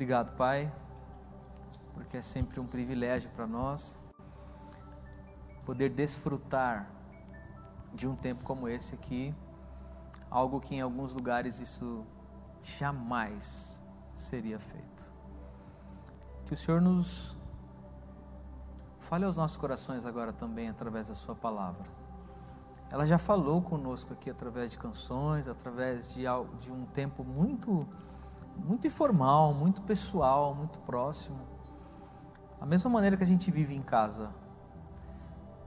Obrigado, Pai, porque é sempre um privilégio para nós poder desfrutar de um tempo como esse aqui, algo que em alguns lugares isso jamais seria feito. Que o Senhor nos fale aos nossos corações agora também através da Sua palavra. Ela já falou conosco aqui através de canções, através de, de um tempo muito, muito informal, muito pessoal, muito próximo. A mesma maneira que a gente vive em casa.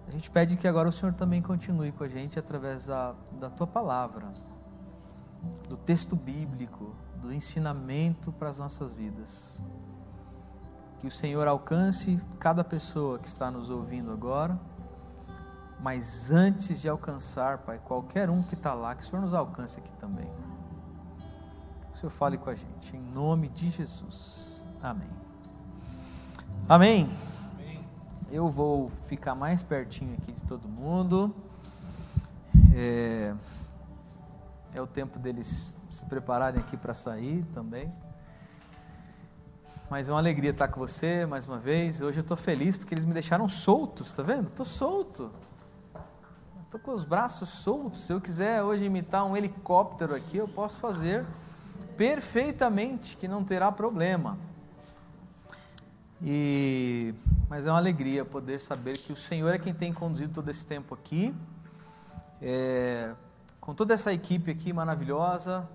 A gente pede que agora o Senhor também continue com a gente através da, da tua palavra, do texto bíblico, do ensinamento para as nossas vidas. Que o Senhor alcance cada pessoa que está nos ouvindo agora, mas antes de alcançar, Pai, qualquer um que está lá, que o Senhor nos alcance aqui também. Senhor fale com a gente, em nome de Jesus. Amém. Amém. Eu vou ficar mais pertinho aqui de todo mundo. É, é o tempo deles se prepararem aqui para sair também. Mas é uma alegria estar com você mais uma vez. Hoje eu estou feliz porque eles me deixaram soltos, tá vendo? Estou solto. Estou com os braços soltos. Se eu quiser hoje imitar um helicóptero aqui, eu posso fazer perfeitamente, que não terá problema. E mas é uma alegria poder saber que o Senhor é quem tem conduzido todo esse tempo aqui. É, com toda essa equipe aqui maravilhosa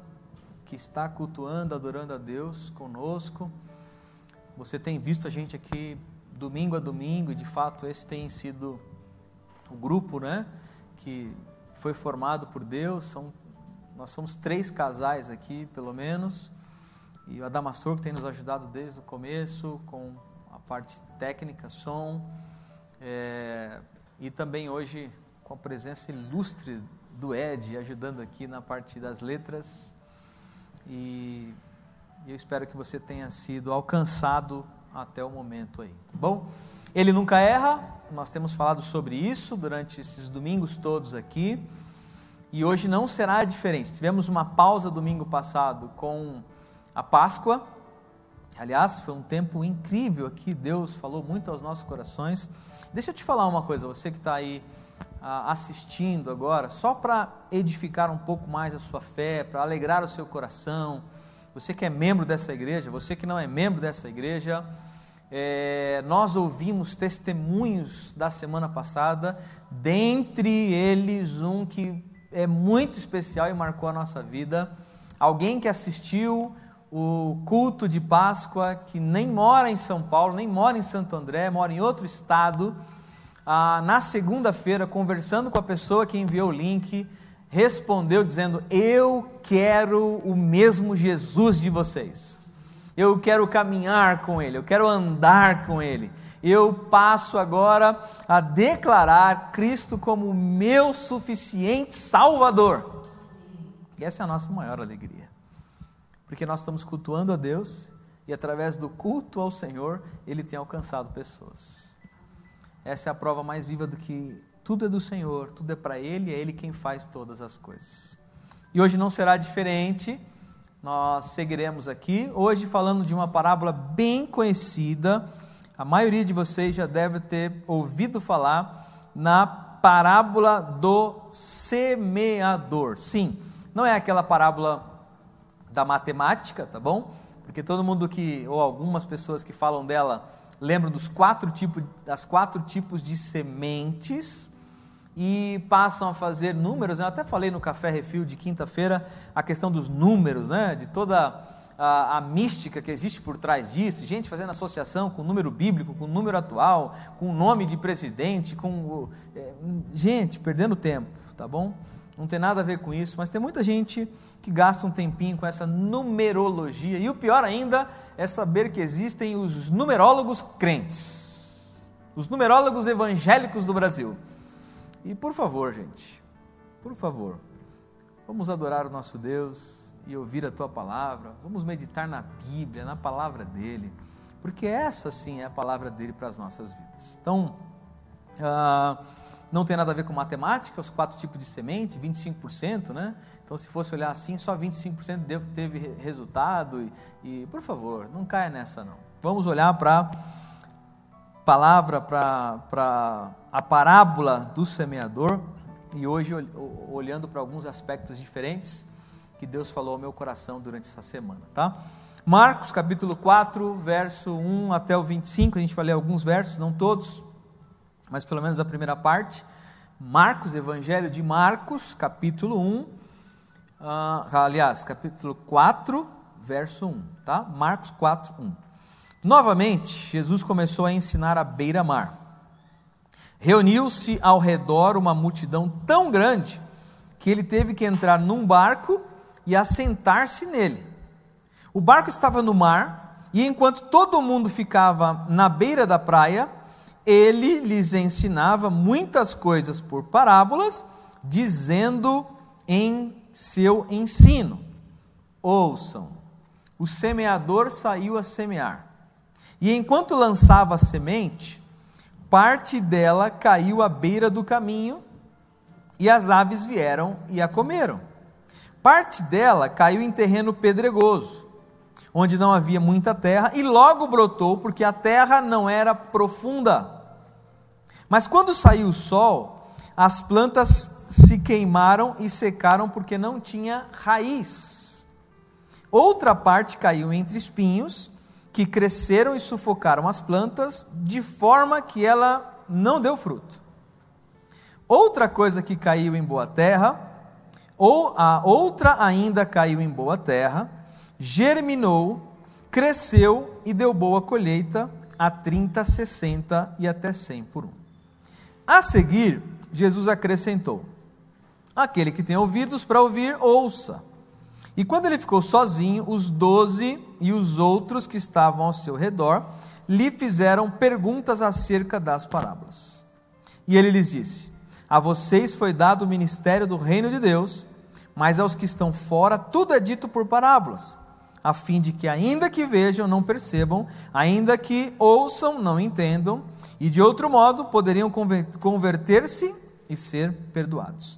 que está cultuando, adorando a Deus conosco. Você tem visto a gente aqui domingo a domingo, e de fato esse tem sido o grupo, né, que foi formado por Deus. São, nós somos três casais aqui, pelo menos, e o Adamastor que tem nos ajudado desde o começo com a parte técnica, som, é, e também hoje com a presença ilustre do Ed ajudando aqui na parte das letras. E eu espero que você tenha sido alcançado até o momento aí, tá bom? Ele nunca erra, nós temos falado sobre isso durante esses domingos todos aqui. E hoje não será diferente. Tivemos uma pausa domingo passado com a Páscoa. Aliás, foi um tempo incrível aqui. Deus falou muito aos nossos corações. Deixa eu te falar uma coisa, você que está aí assistindo agora, só para edificar um pouco mais a sua fé, para alegrar o seu coração. Você que é membro dessa igreja, você que não é membro dessa igreja, é, nós ouvimos testemunhos da semana passada, dentre eles um que é muito especial e marcou a nossa vida. Alguém que assistiu o culto de Páscoa, que nem mora em São Paulo, nem mora em Santo André, mora em outro estado ah, na segunda-feira, conversando com a pessoa que enviou o link, respondeu dizendo: Eu quero o mesmo Jesus de vocês. Eu quero caminhar com Ele, eu quero andar com Ele. Eu passo agora a declarar Cristo como meu suficiente Salvador. E essa é a nossa maior alegria, porque nós estamos cultuando a Deus e através do culto ao Senhor, Ele tem alcançado pessoas. Essa é a prova mais viva do que tudo é do Senhor, tudo é para Ele, é Ele quem faz todas as coisas. E hoje não será diferente, nós seguiremos aqui, hoje falando de uma parábola bem conhecida, a maioria de vocês já deve ter ouvido falar na parábola do semeador. Sim, não é aquela parábola da matemática, tá bom? Porque todo mundo que, ou algumas pessoas que falam dela, lembram dos quatro tipos, das quatro tipos de sementes e passam a fazer números. Né? Eu até falei no Café Refil de quinta-feira a questão dos números, né? de toda a, a, mística que existe por trás disso, gente fazendo associação com o número bíblico, com o número atual, com o nome de presidente, com. É, gente, perdendo tempo, tá bom? Não tem nada a ver com isso, mas tem muita gente que gasta um tempinho com essa numerologia. E o pior ainda é saber que existem os numerólogos crentes, os numerólogos evangélicos do Brasil. E por favor, gente, por favor, vamos adorar o nosso Deus e ouvir a tua palavra, vamos meditar na Bíblia, na palavra dele, porque essa sim é a palavra dele para as nossas vidas. Então, uh, não tem nada a ver com matemática, os quatro tipos de semente, 25%, né? Então, se fosse olhar assim, só 25% teve resultado. E, e, por favor, não caia nessa não. Vamos olhar para a palavra, para a parábola do semeador. E hoje, olhando para alguns aspectos diferentes que Deus falou ao meu coração durante essa semana, tá? Marcos capítulo 4, verso 1 até o 25, a gente vai ler alguns versos, não todos mas pelo menos a primeira parte. Marcos, Evangelho de Marcos, capítulo 1, uh, ah, aliás, capítulo 4, verso 1, tá? Marcos 4, 1. Novamente, Jesus começou a ensinar à beira-mar. Reuniu-se ao redor uma multidão tão grande que ele teve que entrar num barco e assentar-se nele. O barco estava no mar e enquanto todo mundo ficava na beira da praia, ele lhes ensinava muitas coisas por parábolas, dizendo em seu ensino: Ouçam, o semeador saiu a semear, e enquanto lançava a semente, parte dela caiu à beira do caminho, e as aves vieram e a comeram. Parte dela caiu em terreno pedregoso, onde não havia muita terra, e logo brotou, porque a terra não era profunda. Mas quando saiu o sol, as plantas se queimaram e secaram porque não tinha raiz. Outra parte caiu entre espinhos, que cresceram e sufocaram as plantas, de forma que ela não deu fruto. Outra coisa que caiu em boa terra, ou a outra ainda caiu em boa terra, germinou, cresceu e deu boa colheita a 30, 60 e até 100 por um. A seguir, Jesus acrescentou: Aquele que tem ouvidos para ouvir, ouça. E quando ele ficou sozinho, os doze e os outros que estavam ao seu redor lhe fizeram perguntas acerca das parábolas. E ele lhes disse: A vocês foi dado o ministério do reino de Deus, mas aos que estão fora tudo é dito por parábolas, a fim de que, ainda que vejam, não percebam, ainda que ouçam, não entendam e de outro modo poderiam converter-se e ser perdoados.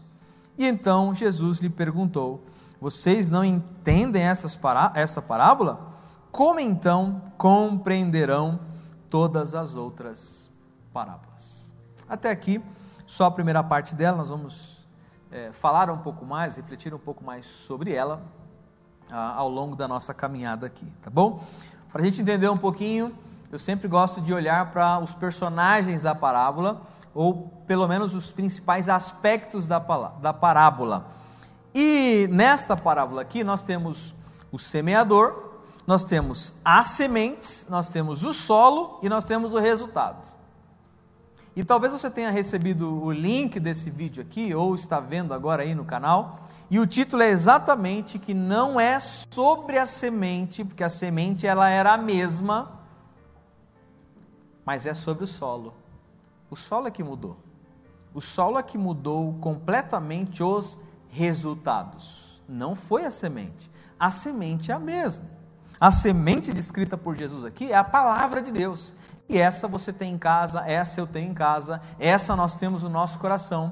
E então Jesus lhe perguntou: Vocês não entendem essas pará essa parábola? Como então compreenderão todas as outras parábolas? Até aqui, só a primeira parte dela, nós vamos é, falar um pouco mais, refletir um pouco mais sobre ela ah, ao longo da nossa caminhada aqui, tá bom? Para a gente entender um pouquinho eu sempre gosto de olhar para os personagens da parábola, ou pelo menos os principais aspectos da, da parábola. E nesta parábola aqui nós temos o semeador, nós temos as sementes, nós temos o solo e nós temos o resultado. E talvez você tenha recebido o link desse vídeo aqui, ou está vendo agora aí no canal, e o título é exatamente que não é sobre a semente, porque a semente ela era a mesma, mas é sobre o solo. O solo é que mudou. O solo é que mudou completamente os resultados. Não foi a semente. A semente é a mesma. A semente descrita por Jesus aqui é a palavra de Deus. E essa você tem em casa, essa eu tenho em casa, essa nós temos no nosso coração.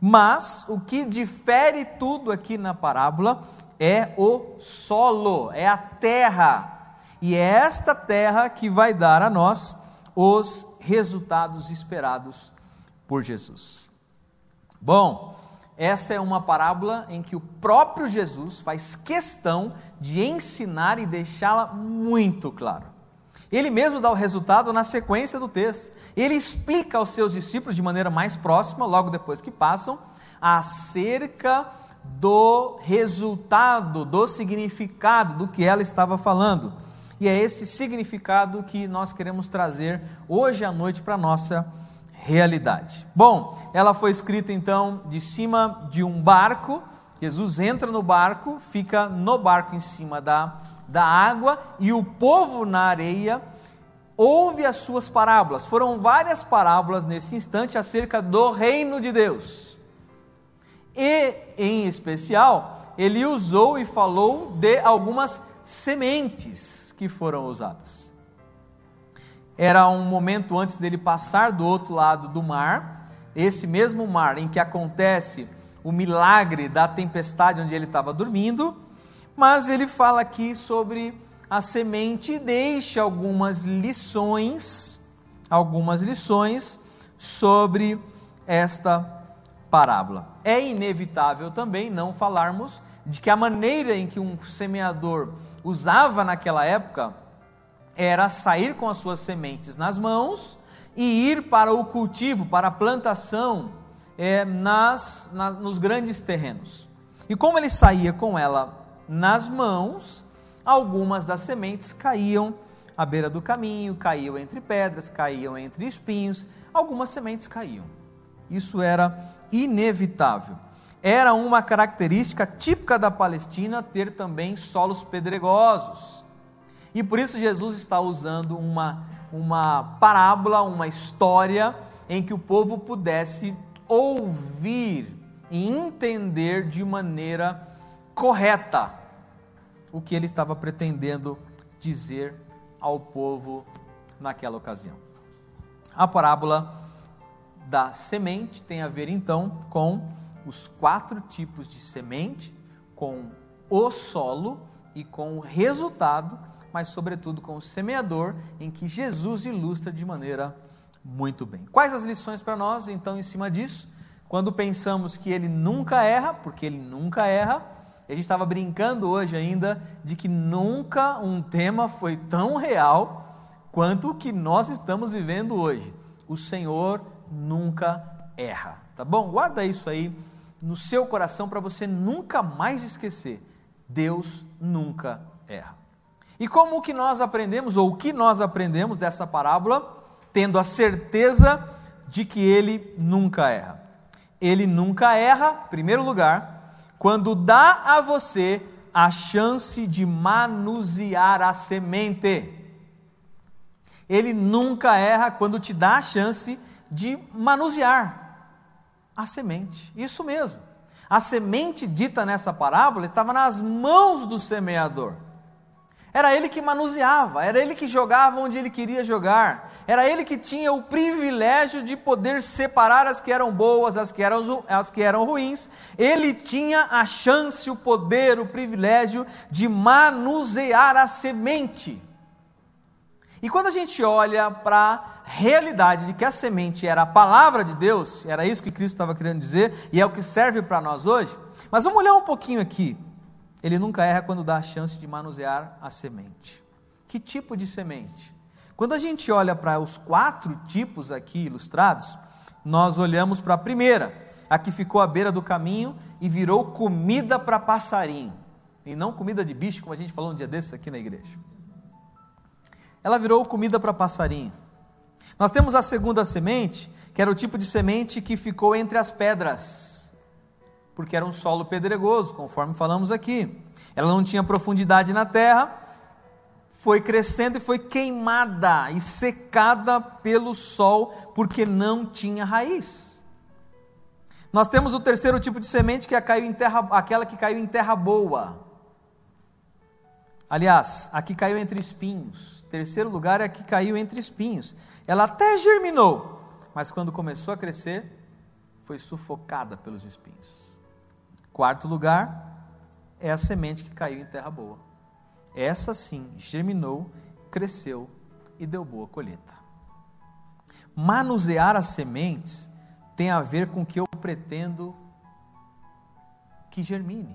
Mas o que difere tudo aqui na parábola é o solo, é a terra. E é esta terra que vai dar a nós os resultados esperados por Jesus. Bom, essa é uma parábola em que o próprio Jesus faz questão de ensinar e deixá-la muito claro. Ele mesmo dá o resultado na sequência do texto. Ele explica aos seus discípulos de maneira mais próxima, logo depois que passam, acerca do resultado, do significado do que ela estava falando. E é esse significado que nós queremos trazer hoje à noite para a nossa realidade. Bom, ela foi escrita então de cima de um barco. Jesus entra no barco, fica no barco em cima da, da água e o povo na areia ouve as suas parábolas. Foram várias parábolas nesse instante acerca do reino de Deus. E, em especial, ele usou e falou de algumas sementes que foram usadas. Era um momento antes dele passar do outro lado do mar, esse mesmo mar em que acontece o milagre da tempestade onde ele estava dormindo, mas ele fala aqui sobre a semente e deixa algumas lições, algumas lições sobre esta parábola. É inevitável também não falarmos de que a maneira em que um semeador usava naquela época era sair com as suas sementes nas mãos e ir para o cultivo, para a plantação é, nas, nas, nos grandes terrenos. E como ele saía com ela nas mãos, algumas das sementes caíam à beira do caminho, caíam entre pedras, caíam entre espinhos, algumas sementes caíam. Isso era inevitável. Era uma característica típica da Palestina ter também solos pedregosos. E por isso Jesus está usando uma, uma parábola, uma história em que o povo pudesse ouvir e entender de maneira correta o que ele estava pretendendo dizer ao povo naquela ocasião. A parábola da semente tem a ver então com os quatro tipos de semente, com o solo e com o resultado, mas sobretudo com o semeador, em que Jesus ilustra de maneira muito bem. Quais as lições para nós então em cima disso? Quando pensamos que ele nunca erra, porque ele nunca erra, a gente estava brincando hoje ainda de que nunca um tema foi tão real quanto o que nós estamos vivendo hoje. O Senhor nunca erra, tá bom? Guarda isso aí no seu coração para você nunca mais esquecer. Deus nunca erra. E como que nós aprendemos, ou o que nós aprendemos dessa parábola, tendo a certeza de que ele nunca erra? Ele nunca erra, em primeiro lugar, quando dá a você a chance de manusear a semente. Ele nunca erra quando te dá a chance de manusear a semente. Isso mesmo. A semente dita nessa parábola estava nas mãos do semeador. Era ele que manuseava, era ele que jogava onde ele queria jogar, era ele que tinha o privilégio de poder separar as que eram boas, as que eram, as que eram ruins. Ele tinha a chance, o poder, o privilégio de manusear a semente. E quando a gente olha para a realidade de que a semente era a palavra de Deus, era isso que Cristo estava querendo dizer, e é o que serve para nós hoje, mas vamos olhar um pouquinho aqui. Ele nunca erra quando dá a chance de manusear a semente. Que tipo de semente? Quando a gente olha para os quatro tipos aqui ilustrados, nós olhamos para a primeira, a que ficou à beira do caminho e virou comida para passarinho, e não comida de bicho, como a gente falou um dia desses aqui na igreja ela virou comida para passarinho. Nós temos a segunda semente, que era o tipo de semente que ficou entre as pedras, porque era um solo pedregoso, conforme falamos aqui. Ela não tinha profundidade na terra, foi crescendo e foi queimada e secada pelo sol, porque não tinha raiz. Nós temos o terceiro tipo de semente, que é aquela que caiu em terra boa. Aliás, aqui caiu entre espinhos. Terceiro lugar é a que caiu entre espinhos. Ela até germinou, mas quando começou a crescer, foi sufocada pelos espinhos. Quarto lugar é a semente que caiu em terra boa. Essa sim germinou, cresceu e deu boa colheita. Manusear as sementes tem a ver com o que eu pretendo que germine.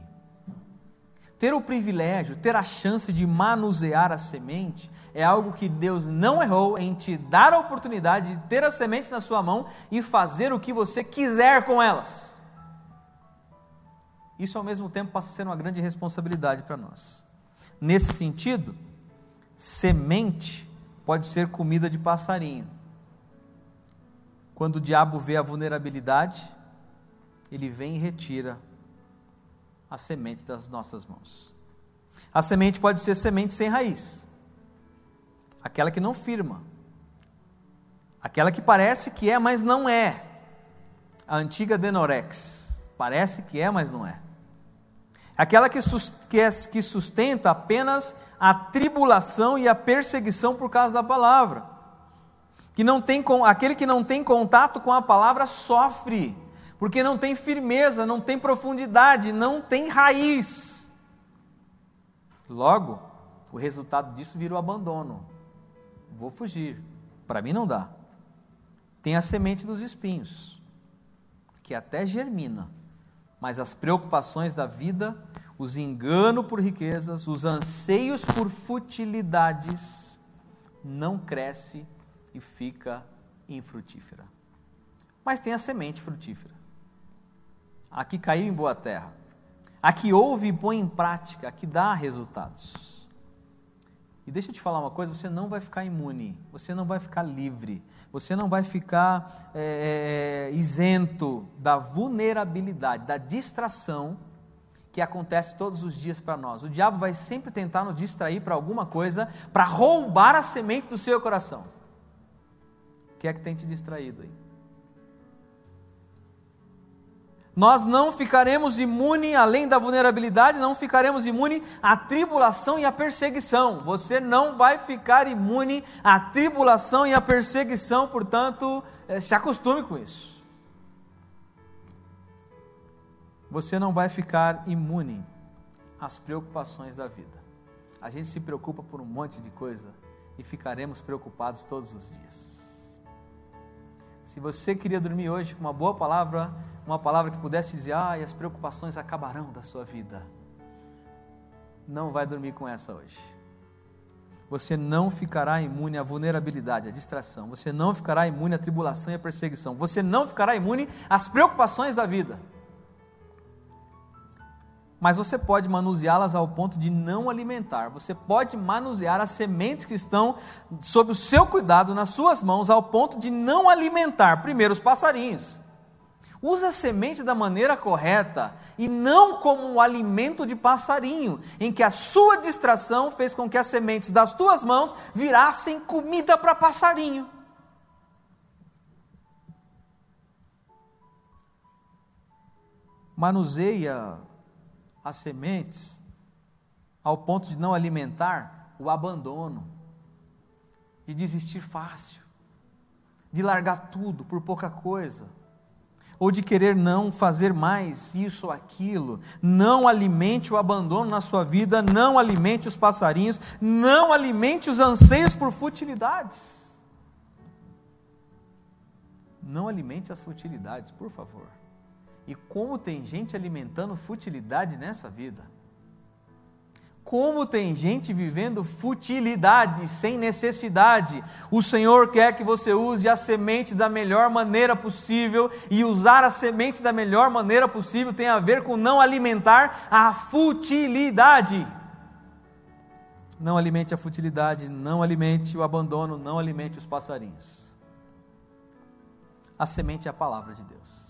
Ter o privilégio, ter a chance de manusear a semente é algo que Deus não errou em te dar a oportunidade de ter as sementes na sua mão e fazer o que você quiser com elas. Isso ao mesmo tempo passa a ser uma grande responsabilidade para nós. Nesse sentido, semente pode ser comida de passarinho. Quando o diabo vê a vulnerabilidade, ele vem e retira a semente das nossas mãos. A semente pode ser semente sem raiz aquela que não firma, aquela que parece que é, mas não é. A antiga Denorex, parece que é, mas não é. Aquela que, é, que sustenta apenas a tribulação e a perseguição por causa da palavra. Que não tem aquele que não tem contato com a palavra sofre, porque não tem firmeza, não tem profundidade, não tem raiz. Logo, o resultado disso vira o abandono. Vou fugir. Para mim não dá. Tem a semente dos espinhos, que até germina, mas as preocupações da vida, os enganos por riquezas, os anseios por futilidades, não cresce e fica infrutífera. Mas tem a semente frutífera. A que caiu em boa terra, a que ouve e põe em prática, a que dá resultados. E deixa eu te falar uma coisa: você não vai ficar imune, você não vai ficar livre, você não vai ficar é, isento da vulnerabilidade, da distração que acontece todos os dias para nós. O diabo vai sempre tentar nos distrair para alguma coisa, para roubar a semente do seu coração que é que tem te distraído aí? Nós não ficaremos imune, além da vulnerabilidade, não ficaremos imune à tribulação e à perseguição. Você não vai ficar imune à tribulação e à perseguição, portanto, eh, se acostume com isso. Você não vai ficar imune às preocupações da vida. A gente se preocupa por um monte de coisa e ficaremos preocupados todos os dias. Se você queria dormir hoje com uma boa palavra, uma palavra que pudesse dizer, ah, as preocupações acabarão da sua vida, não vai dormir com essa hoje. Você não ficará imune à vulnerabilidade, à distração. Você não ficará imune à tribulação e à perseguição. Você não ficará imune às preocupações da vida mas você pode manuseá-las ao ponto de não alimentar. Você pode manusear as sementes que estão sob o seu cuidado nas suas mãos ao ponto de não alimentar primeiro os passarinhos. Use a semente da maneira correta e não como um alimento de passarinho, em que a sua distração fez com que as sementes das tuas mãos virassem comida para passarinho. Manuseia as sementes ao ponto de não alimentar o abandono, de desistir fácil, de largar tudo por pouca coisa, ou de querer não fazer mais isso ou aquilo. Não alimente o abandono na sua vida, não alimente os passarinhos, não alimente os anseios por futilidades. Não alimente as futilidades, por favor. E como tem gente alimentando futilidade nessa vida. Como tem gente vivendo futilidade, sem necessidade. O Senhor quer que você use a semente da melhor maneira possível, e usar a semente da melhor maneira possível tem a ver com não alimentar a futilidade. Não alimente a futilidade, não alimente o abandono, não alimente os passarinhos. A semente é a palavra de Deus.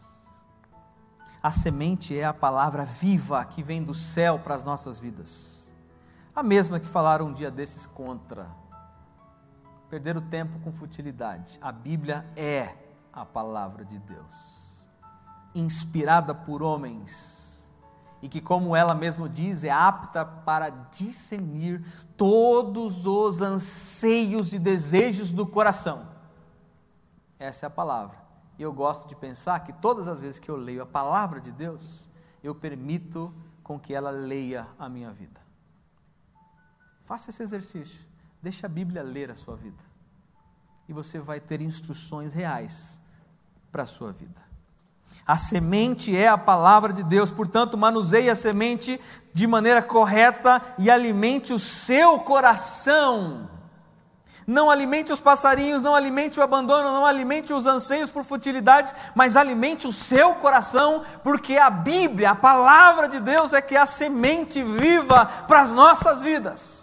A semente é a palavra viva que vem do céu para as nossas vidas. A mesma que falaram um dia desses contra. Perder o tempo com futilidade. A Bíblia é a palavra de Deus, inspirada por homens, e que, como ela mesma diz, é apta para discernir todos os anseios e desejos do coração. Essa é a palavra. E eu gosto de pensar que todas as vezes que eu leio a palavra de Deus, eu permito com que ela leia a minha vida. Faça esse exercício. Deixe a Bíblia ler a sua vida. E você vai ter instruções reais para a sua vida. A semente é a palavra de Deus, portanto, manuseie a semente de maneira correta e alimente o seu coração não alimente os passarinhos, não alimente o abandono, não alimente os anseios por futilidades, mas alimente o seu coração, porque a Bíblia, a palavra de Deus, é que é a semente viva para as nossas vidas.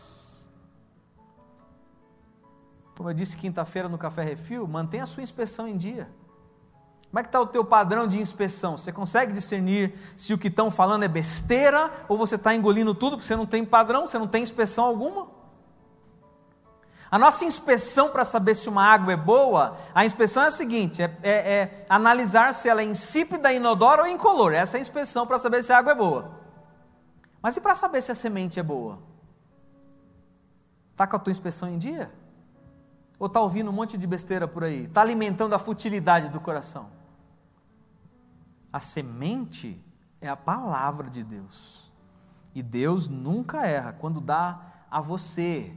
Como eu disse quinta-feira no Café Refil, mantenha a sua inspeção em dia. Como é que está o teu padrão de inspeção? Você consegue discernir se o que estão falando é besteira ou você está engolindo tudo porque você não tem padrão, você não tem inspeção alguma? A nossa inspeção para saber se uma água é boa, a inspeção é a seguinte: é, é, é analisar se ela é insípida, inodora ou incolor. Essa é a inspeção para saber se a água é boa. Mas e para saber se a semente é boa? Está com a tua inspeção em dia? Ou está ouvindo um monte de besteira por aí? Está alimentando a futilidade do coração? A semente é a palavra de Deus. E Deus nunca erra quando dá a você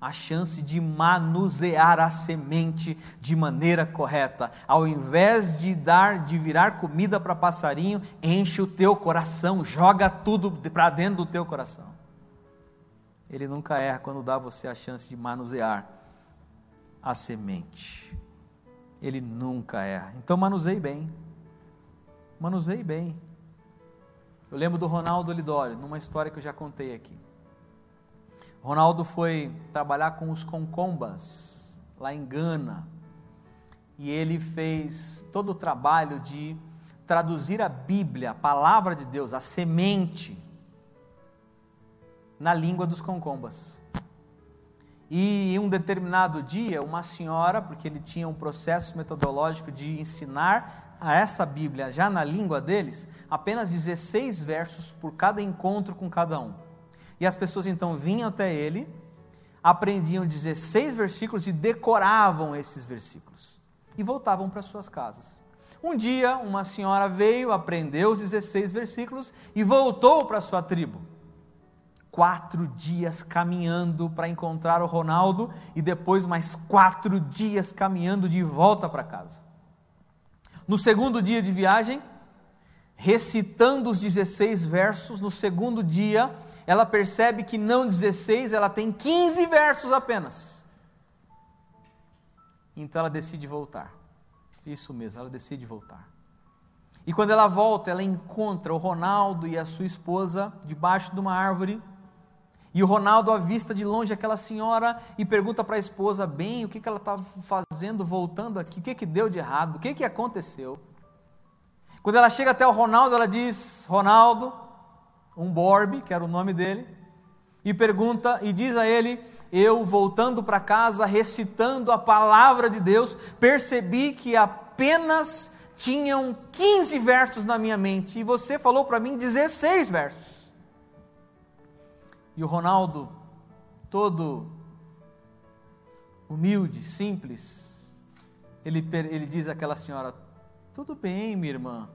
a chance de manusear a semente de maneira correta. Ao invés de dar, de virar comida para passarinho, enche o teu coração, joga tudo para dentro do teu coração. Ele nunca erra quando dá a você a chance de manusear a semente. Ele nunca erra. Então manuseie bem. Manuseie bem. Eu lembro do Ronaldo Lidório, numa história que eu já contei aqui. Ronaldo foi trabalhar com os concombas, lá em Gana, e ele fez todo o trabalho de traduzir a Bíblia, a palavra de Deus, a semente, na língua dos concombas. E em um determinado dia, uma senhora, porque ele tinha um processo metodológico de ensinar a essa Bíblia já na língua deles, apenas 16 versos por cada encontro com cada um. E as pessoas então vinham até ele, aprendiam 16 versículos e decoravam esses versículos. E voltavam para suas casas. Um dia, uma senhora veio, aprendeu os 16 versículos e voltou para sua tribo quatro dias caminhando para encontrar o Ronaldo e depois mais quatro dias caminhando de volta para casa. No segundo dia de viagem, recitando os 16 versos, no segundo dia, ela percebe que não 16, ela tem 15 versos apenas. Então ela decide voltar. Isso mesmo, ela decide voltar. E quando ela volta, ela encontra o Ronaldo e a sua esposa debaixo de uma árvore e o Ronaldo avista de longe aquela senhora e pergunta para a esposa bem o que, que ela estava fazendo voltando aqui, o que, que deu de errado, o que, que aconteceu. Quando ela chega até o Ronaldo, ela diz: Ronaldo, um Borbe, que era o nome dele, e pergunta e diz a ele: Eu voltando para casa, recitando a palavra de Deus, percebi que apenas tinham 15 versos na minha mente e você falou para mim 16 versos. E o Ronaldo, todo humilde, simples, ele, ele diz àquela senhora: Tudo bem, minha irmã,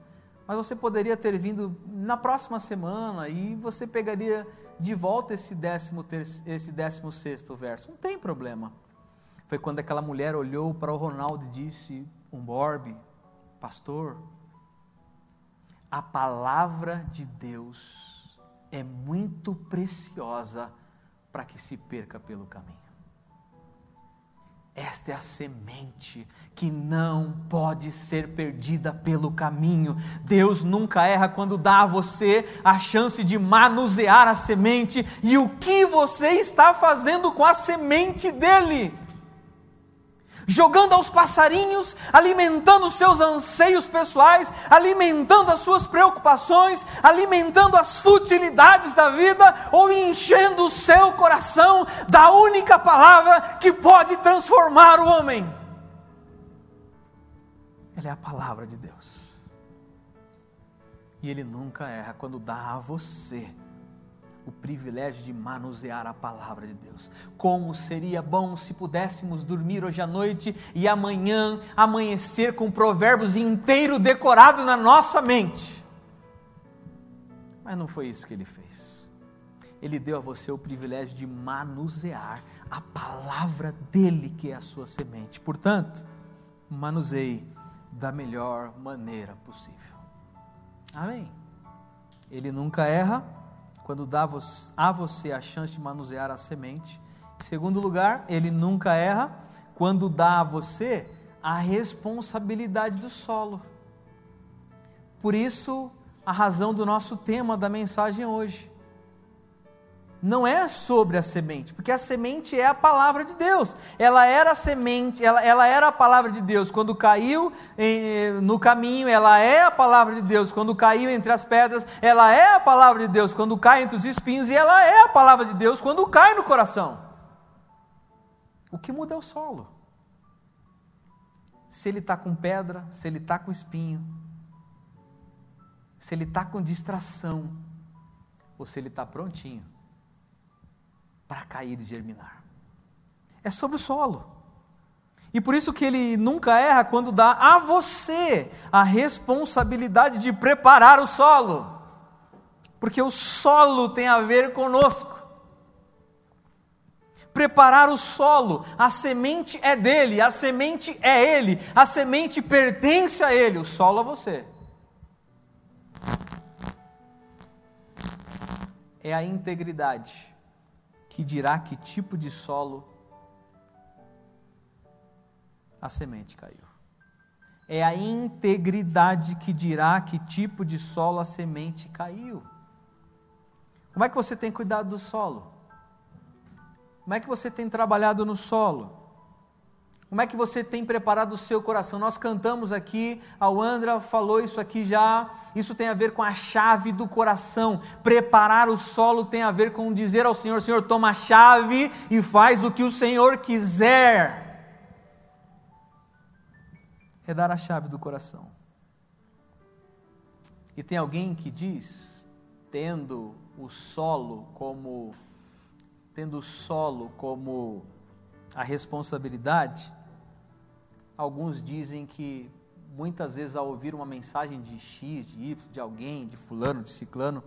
mas você poderia ter vindo na próxima semana e você pegaria de volta esse décimo, esse décimo sexto verso. Não tem problema. Foi quando aquela mulher olhou para o Ronaldo e disse: Um borbe, pastor, a palavra de Deus é muito preciosa para que se perca pelo caminho. Esta é a semente que não pode ser perdida pelo caminho. Deus nunca erra quando dá a você a chance de manusear a semente e o que você está fazendo com a semente dele jogando aos passarinhos, alimentando os seus anseios pessoais, alimentando as suas preocupações, alimentando as futilidades da vida, ou enchendo o seu coração da única palavra que pode transformar o homem. Ela é a palavra de Deus. E Ele nunca erra quando dá a você o privilégio de manusear a palavra de Deus. Como seria bom se pudéssemos dormir hoje à noite e amanhã amanhecer com provérbios inteiro decorado na nossa mente. Mas não foi isso que ele fez. Ele deu a você o privilégio de manusear a palavra dele, que é a sua semente. Portanto, manuseie da melhor maneira possível. Amém. Ele nunca erra quando dá a você a chance de manusear a semente. Em segundo lugar, ele nunca erra quando dá a você a responsabilidade do solo. Por isso, a razão do nosso tema da mensagem hoje não é sobre a semente, porque a semente é a palavra de Deus. Ela era a semente, ela, ela era a palavra de Deus quando caiu em, no caminho, ela é a palavra de Deus quando caiu entre as pedras, ela é a palavra de Deus quando cai entre os espinhos, e ela é a palavra de Deus quando cai no coração. O que muda é o solo. Se ele está com pedra, se ele está com espinho, se ele está com distração, ou se ele está prontinho para cair e germinar. É sobre o solo. E por isso que ele nunca erra quando dá a você a responsabilidade de preparar o solo. Porque o solo tem a ver conosco. Preparar o solo, a semente é dele, a semente é ele, a semente pertence a ele, o solo a você. É a integridade que dirá que tipo de solo a semente caiu. É a integridade que dirá que tipo de solo a semente caiu. Como é que você tem cuidado do solo? Como é que você tem trabalhado no solo? Como é que você tem preparado o seu coração? Nós cantamos aqui, a Andra falou isso aqui já. Isso tem a ver com a chave do coração. Preparar o solo tem a ver com dizer ao Senhor: Senhor, toma a chave e faz o que o Senhor quiser é dar a chave do coração. E tem alguém que diz, tendo o solo como tendo o solo como a responsabilidade, alguns dizem que muitas vezes ao ouvir uma mensagem de X, de Y, de alguém, de fulano, de ciclano,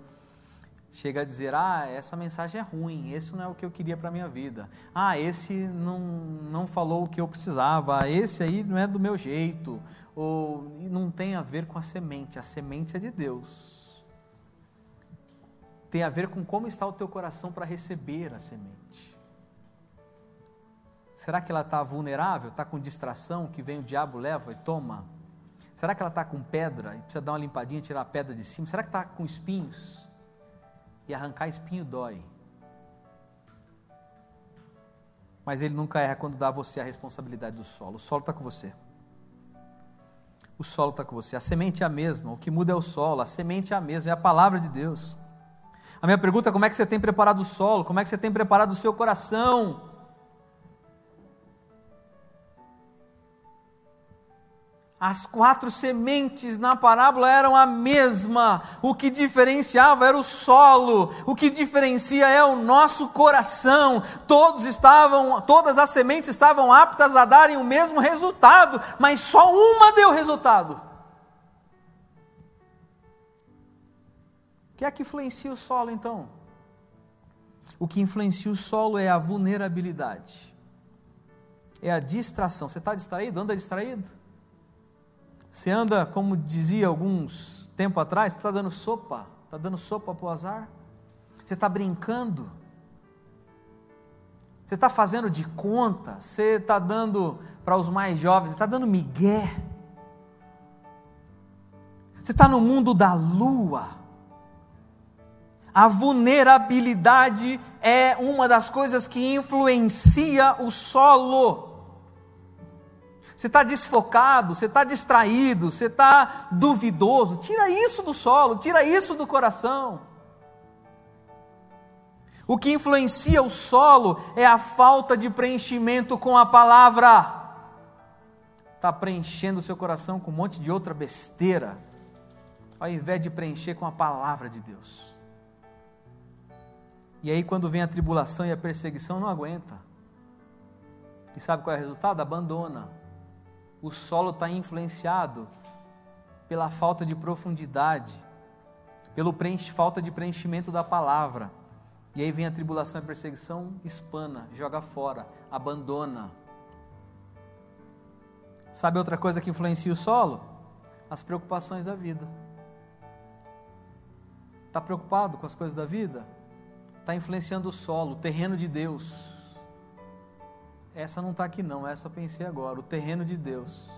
chega a dizer: ah, essa mensagem é ruim, esse não é o que eu queria para a minha vida. Ah, esse não, não falou o que eu precisava, esse aí não é do meu jeito, ou não tem a ver com a semente, a semente é de Deus. Tem a ver com como está o teu coração para receber a semente. Será que ela está vulnerável, está com distração, que vem o diabo, leva e toma? Será que ela está com pedra e precisa dar uma limpadinha, tirar a pedra de cima? Será que está com espinhos? e arrancar espinho dói. Mas ele nunca erra quando dá a você a responsabilidade do solo. O solo está com você. O solo está com você. A semente é a mesma. O que muda é o solo. A semente é a mesma. É a palavra de Deus. A minha pergunta é como é que você tem preparado o solo? Como é que você tem preparado o seu coração? As quatro sementes na parábola eram a mesma. O que diferenciava era o solo. O que diferencia é o nosso coração. Todos estavam, todas as sementes estavam aptas a darem o mesmo resultado, mas só uma deu resultado. O que é que influencia o solo então? O que influencia o solo é a vulnerabilidade. É a distração. Você está distraído? Anda distraído? Você anda, como dizia alguns tempo atrás, está dando sopa, está dando sopa para o azar. Você está brincando. Você está fazendo de conta. Você está dando para os mais jovens, está dando migué. Você está no mundo da lua. A vulnerabilidade é uma das coisas que influencia o solo você está desfocado, você está distraído, você está duvidoso, tira isso do solo, tira isso do coração. O que influencia o solo é a falta de preenchimento com a palavra. Está preenchendo o seu coração com um monte de outra besteira, ao invés de preencher com a palavra de Deus. E aí, quando vem a tribulação e a perseguição, não aguenta. E sabe qual é o resultado? Abandona o solo está influenciado pela falta de profundidade, pela falta de preenchimento da palavra. E aí vem a tribulação e a perseguição, espana, joga fora, abandona. Sabe outra coisa que influencia o solo? As preocupações da vida. Está preocupado com as coisas da vida? Está influenciando o solo, o terreno de Deus essa não está aqui não, essa eu pensei agora, o terreno de Deus.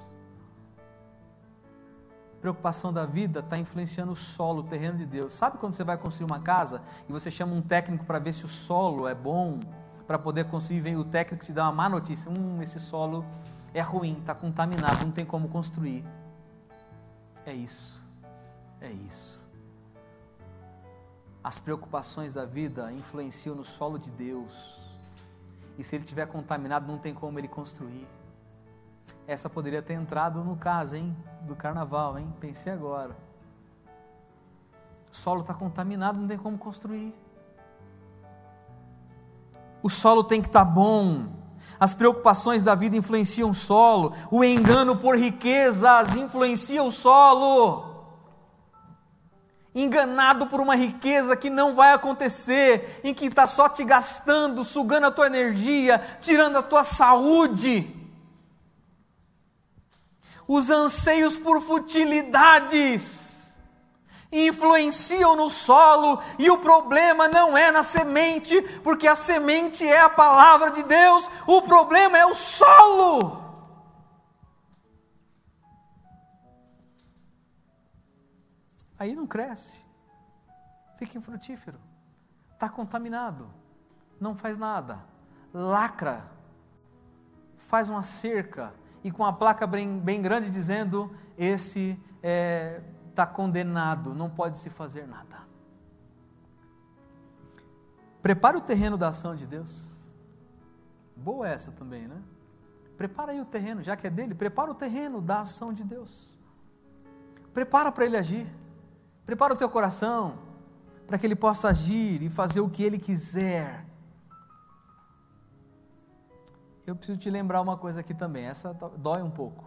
Preocupação da vida está influenciando o solo, o terreno de Deus. Sabe quando você vai construir uma casa e você chama um técnico para ver se o solo é bom, para poder construir, vem o técnico te dá uma má notícia, hum, esse solo é ruim, está contaminado, não tem como construir. É isso, é isso. As preocupações da vida influenciam no solo de Deus e se ele tiver contaminado, não tem como ele construir. Essa poderia ter entrado no caso, hein? Do carnaval, hein? Pensei agora. O solo está contaminado, não tem como construir. O solo tem que estar tá bom. As preocupações da vida influenciam o solo, o engano por riquezas influencia o solo enganado por uma riqueza que não vai acontecer, em que está só te gastando, sugando a tua energia, tirando a tua saúde. Os anseios por futilidades influenciam no solo, e o problema não é na semente, porque a semente é a palavra de Deus, o problema é o solo. Aí não cresce, fica infrutífero, está contaminado, não faz nada, lacra, faz uma cerca e com a placa bem, bem grande dizendo: esse está é, tá condenado, não pode se fazer nada. Prepare o terreno da ação de Deus. Boa essa também, né? Prepara aí o terreno, já que é dele, prepara o terreno da ação de Deus. Prepara para ele agir. Prepara o teu coração para que ele possa agir e fazer o que ele quiser. Eu preciso te lembrar uma coisa aqui também, essa dói um pouco.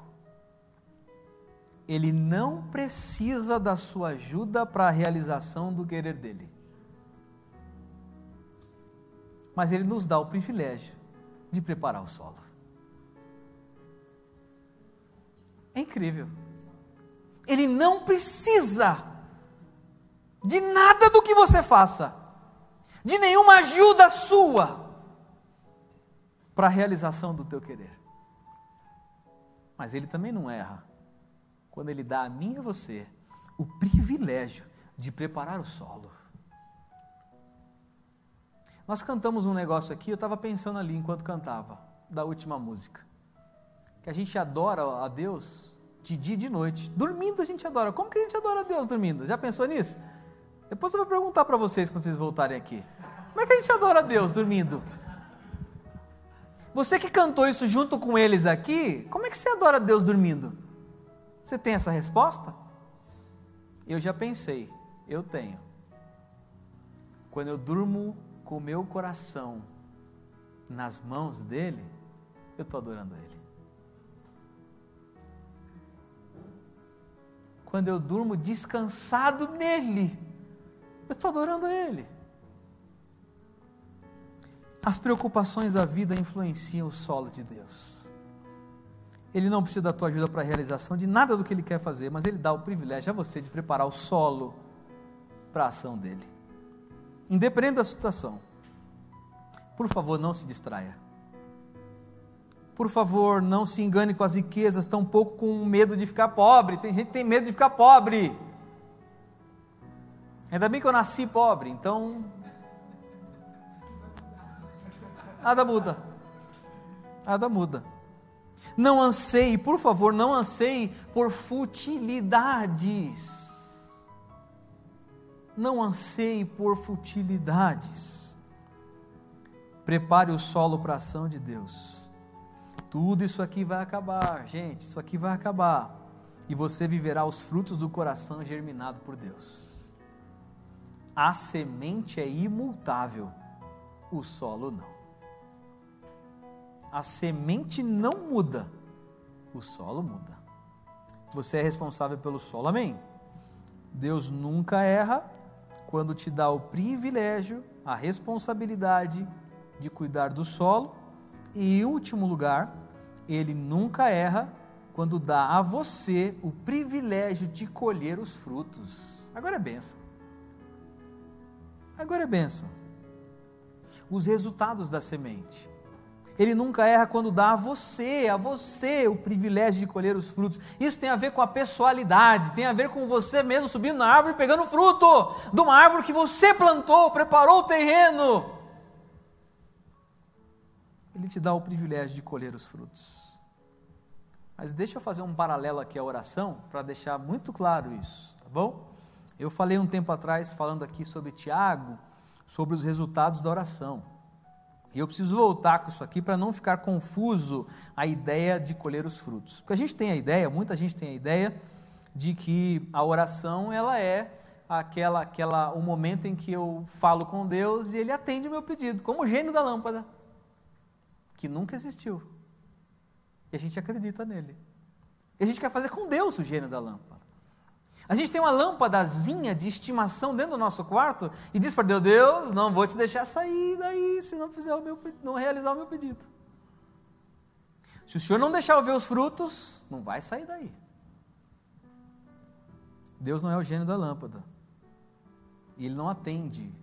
Ele não precisa da sua ajuda para a realização do querer dele. Mas ele nos dá o privilégio de preparar o solo. É incrível. Ele não precisa de nada do que você faça, de nenhuma ajuda sua para a realização do teu querer. Mas ele também não erra quando ele dá a mim e a você o privilégio de preparar o solo. Nós cantamos um negócio aqui, eu estava pensando ali enquanto cantava, da última música. Que a gente adora a Deus de dia e de noite. Dormindo a gente adora. Como que a gente adora a Deus dormindo? Já pensou nisso? Depois eu vou perguntar para vocês quando vocês voltarem aqui. Como é que a gente adora a Deus dormindo? Você que cantou isso junto com eles aqui, como é que você adora a Deus dormindo? Você tem essa resposta? Eu já pensei, eu tenho. Quando eu durmo com o meu coração nas mãos dele, eu estou adorando ele. Quando eu durmo descansado nele, eu estou adorando a Ele. As preocupações da vida influenciam o solo de Deus. Ele não precisa da tua ajuda para a realização de nada do que Ele quer fazer, mas Ele dá o privilégio a você de preparar o solo para a ação dele. Independente da situação, por favor, não se distraia. Por favor, não se engane com as riquezas, tampouco com medo de ficar pobre. Tem gente que tem medo de ficar pobre. Ainda bem que eu nasci pobre, então. Nada muda. Nada muda. Não anseie, por favor, não anseie por futilidades. Não anseie por futilidades. Prepare o solo para a ação de Deus. Tudo isso aqui vai acabar, gente. Isso aqui vai acabar. E você viverá os frutos do coração germinado por Deus. A semente é imutável, o solo não. A semente não muda, o solo muda. Você é responsável pelo solo, amém? Deus nunca erra quando te dá o privilégio, a responsabilidade de cuidar do solo. E, em último lugar, ele nunca erra quando dá a você o privilégio de colher os frutos. Agora é benção. Agora é benção. Os resultados da semente. Ele nunca erra quando dá a você, a você, o privilégio de colher os frutos. Isso tem a ver com a pessoalidade, tem a ver com você mesmo subindo na árvore e pegando fruto de uma árvore que você plantou, preparou o terreno. Ele te dá o privilégio de colher os frutos. Mas deixa eu fazer um paralelo aqui à oração para deixar muito claro isso, tá bom? Eu falei um tempo atrás, falando aqui sobre Tiago, sobre os resultados da oração. E eu preciso voltar com isso aqui para não ficar confuso a ideia de colher os frutos. Porque a gente tem a ideia, muita gente tem a ideia de que a oração ela é aquela, aquela o momento em que eu falo com Deus e Ele atende o meu pedido, como o gênio da lâmpada, que nunca existiu. E a gente acredita nele. E a gente quer fazer com Deus o gênio da lâmpada. A gente tem uma lâmpadazinha de estimação dentro do nosso quarto e diz para Deus: Deus, não vou te deixar sair daí se não fizer o meu, não realizar o meu pedido. Se o Senhor não deixar eu ver os frutos, não vai sair daí. Deus não é o gênio da lâmpada. E Ele não atende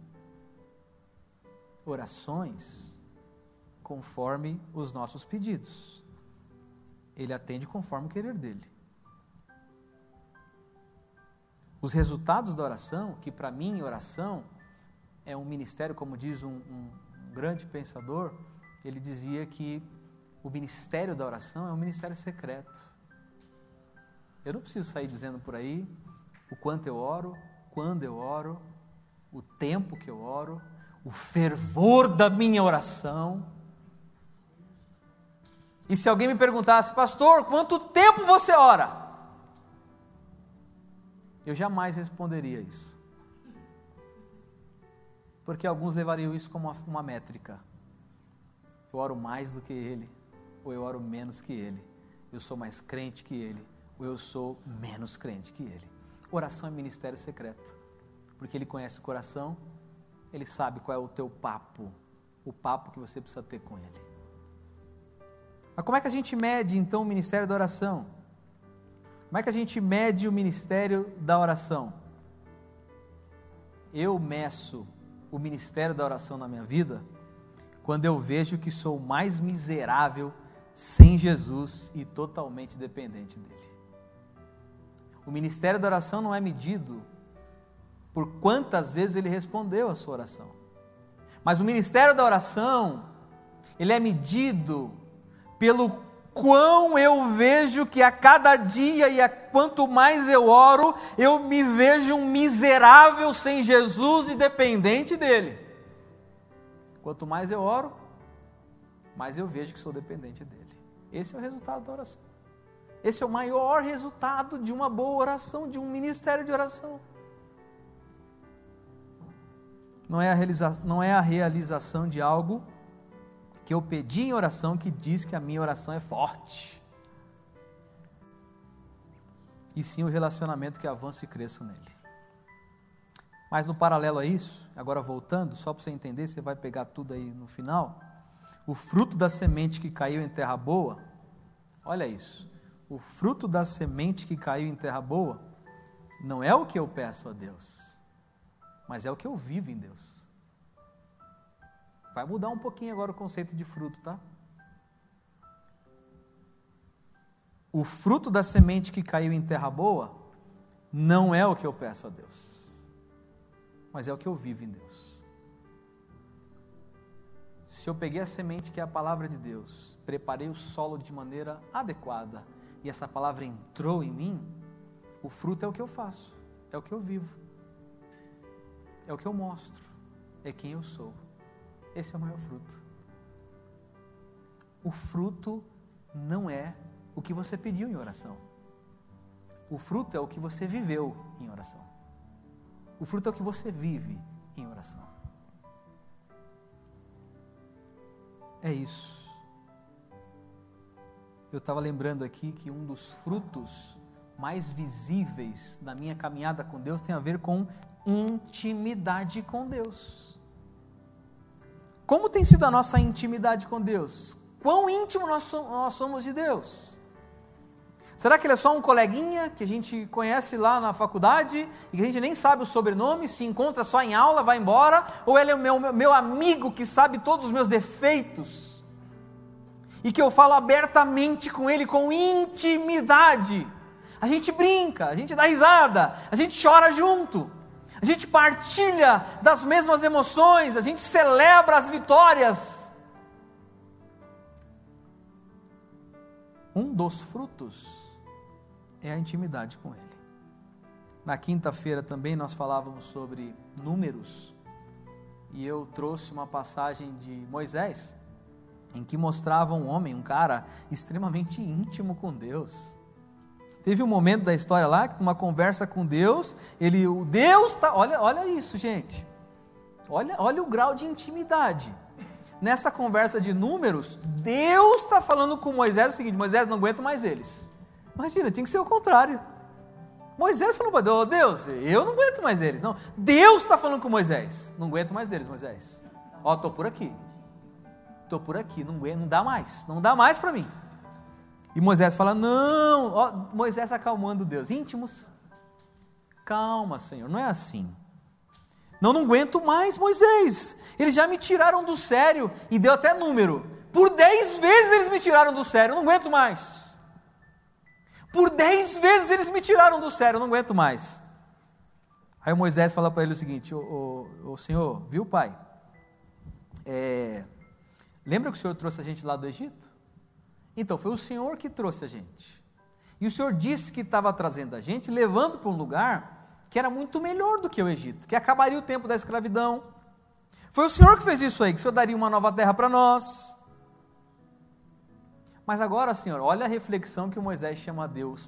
orações conforme os nossos pedidos. Ele atende conforme o querer dele. Os resultados da oração, que para mim oração é um ministério, como diz um, um, grande pensador, ele dizia que o ministério da oração é um ministério secreto. Eu não preciso sair dizendo por aí o quanto eu oro, quando eu oro, o tempo que eu oro, o fervor da minha oração. E se alguém me perguntasse, pastor, quanto tempo você ora? Eu jamais responderia isso. Porque alguns levariam isso como uma, métrica. Eu oro mais do que ele, ou eu oro menos que ele. Eu sou mais crente que ele, ou eu sou menos crente que ele. Oração é ministério secreto, porque ele conhece o coração, ele sabe qual é o teu papo, o papo que você precisa ter com ele. Mas como é que a gente mede então o ministério da oração? Como é que a gente mede o ministério da oração? Eu meço o ministério da oração na minha vida quando eu vejo que sou mais miserável sem Jesus e totalmente dependente dele. O ministério da oração não é medido por quantas vezes ele respondeu a sua oração. Mas o ministério da oração, ele é medido pelo quão eu vejo que a cada dia e a quanto mais eu oro, eu me vejo um miserável sem Jesus e dependente dele. Quanto mais eu oro, mais eu vejo que sou dependente dele. Esse é o resultado da oração. Esse é o maior resultado de uma boa oração, de um ministério de oração. Não é a, realiza não é a realização de algo que eu pedi em oração que diz que a minha oração é forte. E sim o relacionamento que avança e cresça nele. Mas no paralelo a isso, agora voltando, só para você entender, você vai pegar tudo aí no final. O fruto da semente que caiu em terra boa, olha isso o fruto da semente que caiu em terra boa, não é o que eu peço a Deus, mas é o que eu vivo em Deus. Vai mudar um pouquinho agora o conceito de fruto, tá? O fruto da semente que caiu em terra boa não é o que eu peço a Deus, mas é o que eu vivo em Deus. Se eu peguei a semente que é a palavra de Deus, preparei o solo de maneira adequada, e essa palavra entrou em mim, o fruto é o que eu faço, é o que eu vivo, é o que eu mostro, é quem eu sou. Esse é o maior fruto. O fruto não é o que você pediu em oração. O fruto é o que você viveu em oração. O fruto é o que você vive em oração. É isso eu estava lembrando aqui que um dos frutos mais visíveis da minha caminhada com Deus tem a ver com intimidade com Deus. Como tem sido a nossa intimidade com Deus? Quão íntimo nós somos de Deus? Será que ele é só um coleguinha que a gente conhece lá na faculdade e que a gente nem sabe o sobrenome, se encontra só em aula, vai embora? Ou ele é o meu, meu amigo que sabe todos os meus defeitos? e que eu falo abertamente com Ele, com intimidade. A gente brinca, a gente dá risada, a gente chora junto, a gente partilha das mesmas emoções, a gente celebra as vitórias. Um dos frutos é a intimidade com Ele. Na quinta-feira também nós falávamos sobre números e eu trouxe uma passagem de Moisés em que mostrava um homem, um cara extremamente íntimo com Deus. Teve um momento da história lá, uma conversa com Deus, ele, o Deus tá, olha, olha isso, gente. Olha, olha o grau de intimidade. nessa conversa de números, Deus está falando com Moisés o seguinte: Moisés, não aguento mais eles. Imagina, tinha que ser o contrário. Moisés falou para Deus: Deus, eu não aguento mais eles. Não, Deus está falando com Moisés: Não aguento mais eles, Moisés. Ó, estou por aqui. Estou por aqui, não, aguento, não dá mais. Não dá mais para mim. E Moisés fala: Não, ó, Moisés acalmando Deus, íntimos. Calma, Senhor, não é assim. Não, não aguento mais, Moisés. Eles já me tiraram do sério e deu até número. Por dez vezes eles me tiraram do sério, não aguento mais. Por dez vezes eles me tiraram do sério, não aguento mais. Aí Moisés fala para ele o seguinte: ô, ô, ô Senhor, viu, pai? É, lembra que o Senhor trouxe a gente lá do Egito? Então, foi o Senhor que trouxe a gente. E o Senhor disse que estava trazendo a gente, levando para um lugar que era muito melhor do que o Egito, que acabaria o tempo da escravidão. Foi o Senhor que fez isso aí, que o Senhor daria uma nova terra para nós. Mas agora, Senhor, olha a reflexão que Moisés chama a Deus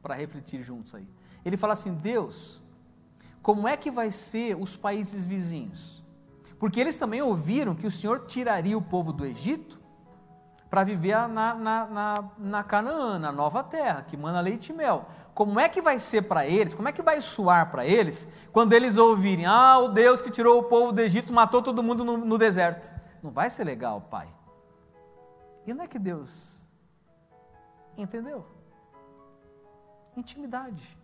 para refletir juntos aí. Ele fala assim: Deus, como é que vai ser os países vizinhos? Porque eles também ouviram que o Senhor tiraria o povo do Egito para viver na, na, na, na Canaã, na nova terra, que manda leite e mel. Como é que vai ser para eles, como é que vai soar para eles, quando eles ouvirem, ah, o Deus que tirou o povo do Egito matou todo mundo no, no deserto? Não vai ser legal, pai. E não é que Deus entendeu? Intimidade.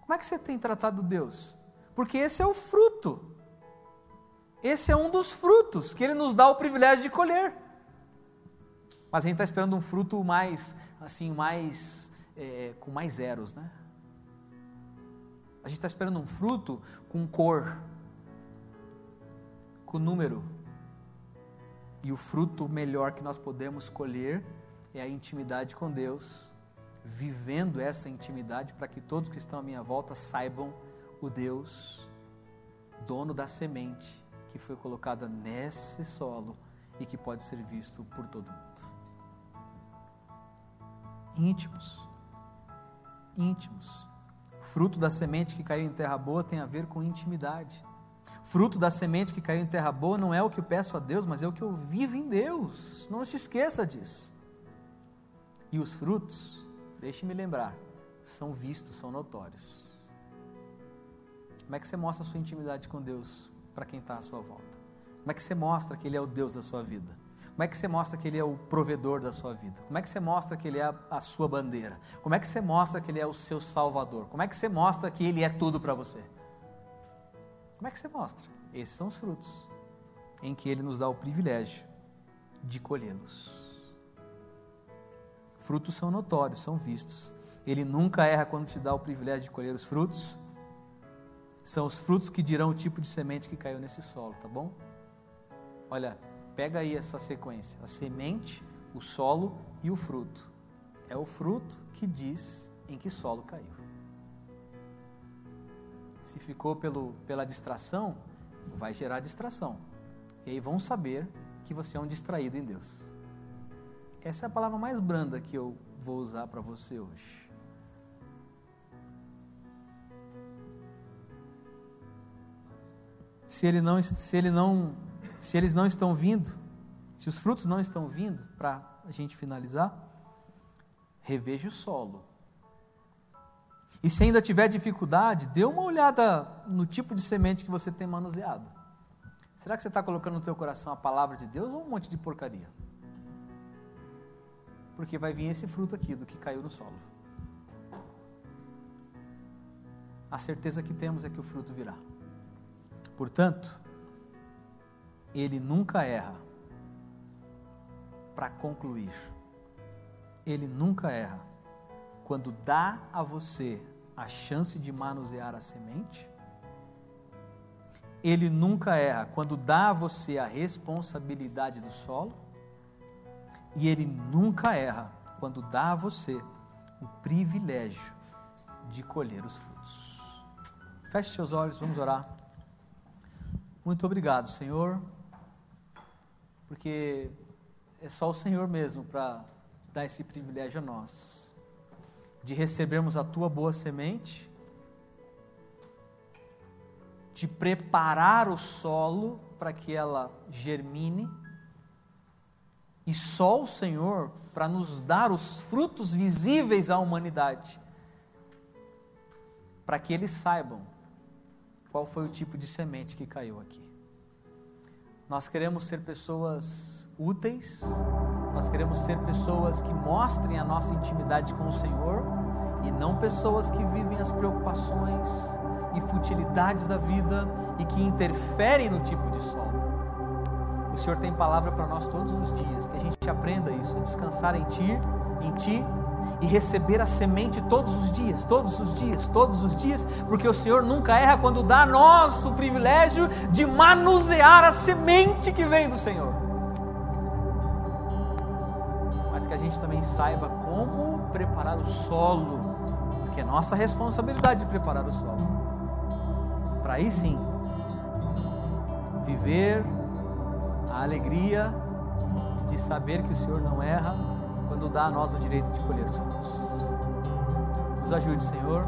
Como é que você tem tratado Deus? Porque esse é o fruto. Esse é um dos frutos que Ele nos dá o privilégio de colher mas a gente está esperando um fruto mais, assim, mais, é, com mais zeros, né? A gente está esperando um fruto com cor, com número. E o fruto melhor que nós podemos colher é a intimidade com Deus, vivendo essa intimidade para que todos que estão à minha volta saibam o Deus, dono da semente que foi colocada nesse solo e que pode ser visto por todo mundo íntimos. Íntimos. Fruto da semente que caiu em terra boa tem a ver com intimidade. Fruto da semente que caiu em terra boa não é o que eu peço a Deus, mas é o que eu vivo em Deus. Não se esqueça disso. E os frutos, deixe-me lembrar, são vistos, são notórios. Como é que você mostra a sua intimidade com Deus para quem está à sua volta? Como é que você mostra que Ele é o Deus da sua vida? Como é que você mostra que Ele é o provedor da sua vida? Como é que você mostra que Ele é a, sua bandeira? Como é que você mostra que Ele é o seu salvador? Como é que você mostra que Ele é tudo para você? Como é que você mostra? Esses são os frutos em que Ele nos dá o privilégio de colhê-los. Frutos são notórios, são vistos. Ele nunca erra quando te dá o privilégio de colher os frutos. São os frutos que dirão o tipo de semente que caiu nesse solo, tá bom? Olha, Pega aí essa sequência: a semente, o solo e o fruto. É o fruto que diz em que solo caiu. Se ficou pelo, pela distração, vai gerar distração. E aí vão saber que você é um distraído em Deus. Essa é a palavra mais branda que eu vou usar para você hoje. Se ele não, se ele não se eles não estão vindo, se os frutos não estão vindo, para a gente finalizar, reveja o solo. E se ainda tiver dificuldade, dê uma olhada no tipo de semente que você tem manuseado. Será que você está colocando no teu coração a palavra de Deus ou um monte de porcaria? Porque vai vir esse fruto aqui do que caiu no solo. A certeza que temos é que o fruto virá. Portanto, ele nunca erra. Para concluir, ele nunca erra quando dá a você a chance de manusear a semente. Ele nunca erra quando dá a você a responsabilidade do solo. E ele nunca erra quando dá a você o privilégio de colher os frutos. Feche seus olhos, vamos orar. Muito obrigado, Senhor porque é só o Senhor mesmo para dar esse privilégio a nós, de recebermos a tua boa semente, de preparar o solo para que ela germine, e só o Senhor para nos dar os frutos visíveis à humanidade, para que eles saibam qual foi o tipo de semente que caiu aqui. Nós queremos ser pessoas úteis, nós queremos ser pessoas que mostrem a nossa intimidade com o Senhor e não pessoas que vivem as preocupações e futilidades da vida e que interferem no tipo de sol. O Senhor tem palavra para nós todos os dias, que a gente aprenda isso, descansar em Ti, em Ti e receber a semente todos os dias, todos os dias, todos os dias, porque o Senhor nunca erra quando dá a nós o privilégio de manusear a semente que vem do Senhor. Mas que a gente também saiba como preparar o solo, porque é nossa responsabilidade preparar o solo. Para aí sim viver a alegria de saber que o Senhor não erra quando dá a nós o direito de colher os frutos. Nos ajude, Senhor,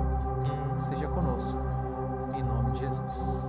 seja conosco, em nome de Jesus.